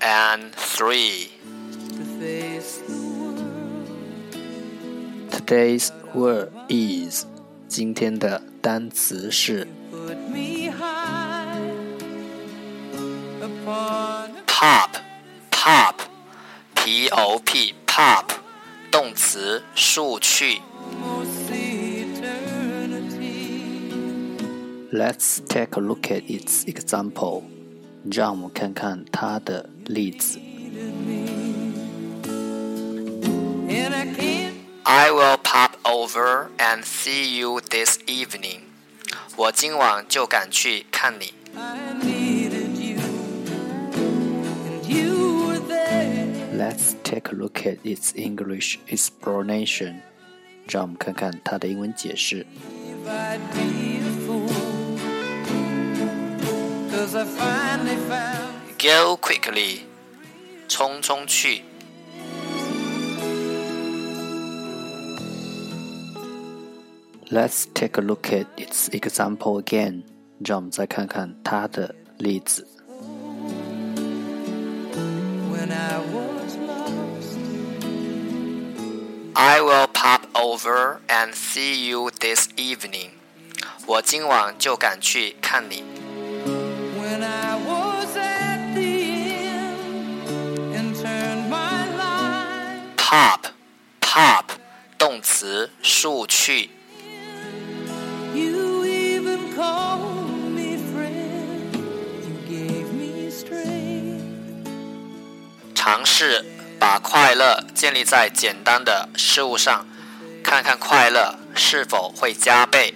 and three. Today's word is 今天的单词是 pop pop p o p pop 动词数去。Let's take a look at its example. 让我们看看它的例子。I will pop over and see you this evening。我今晚就赶去看你。Let's take a look at its English explanation。让我们看看它的英文解释。 Go quickly，匆匆去。Let's take a look at its example again。让我们再看看它的例子。I will pop over and see you this evening。我今晚就赶去看你。 Pop pop 动词数去。尝试把快乐建立在简单的事物上，看看快乐是否会加倍。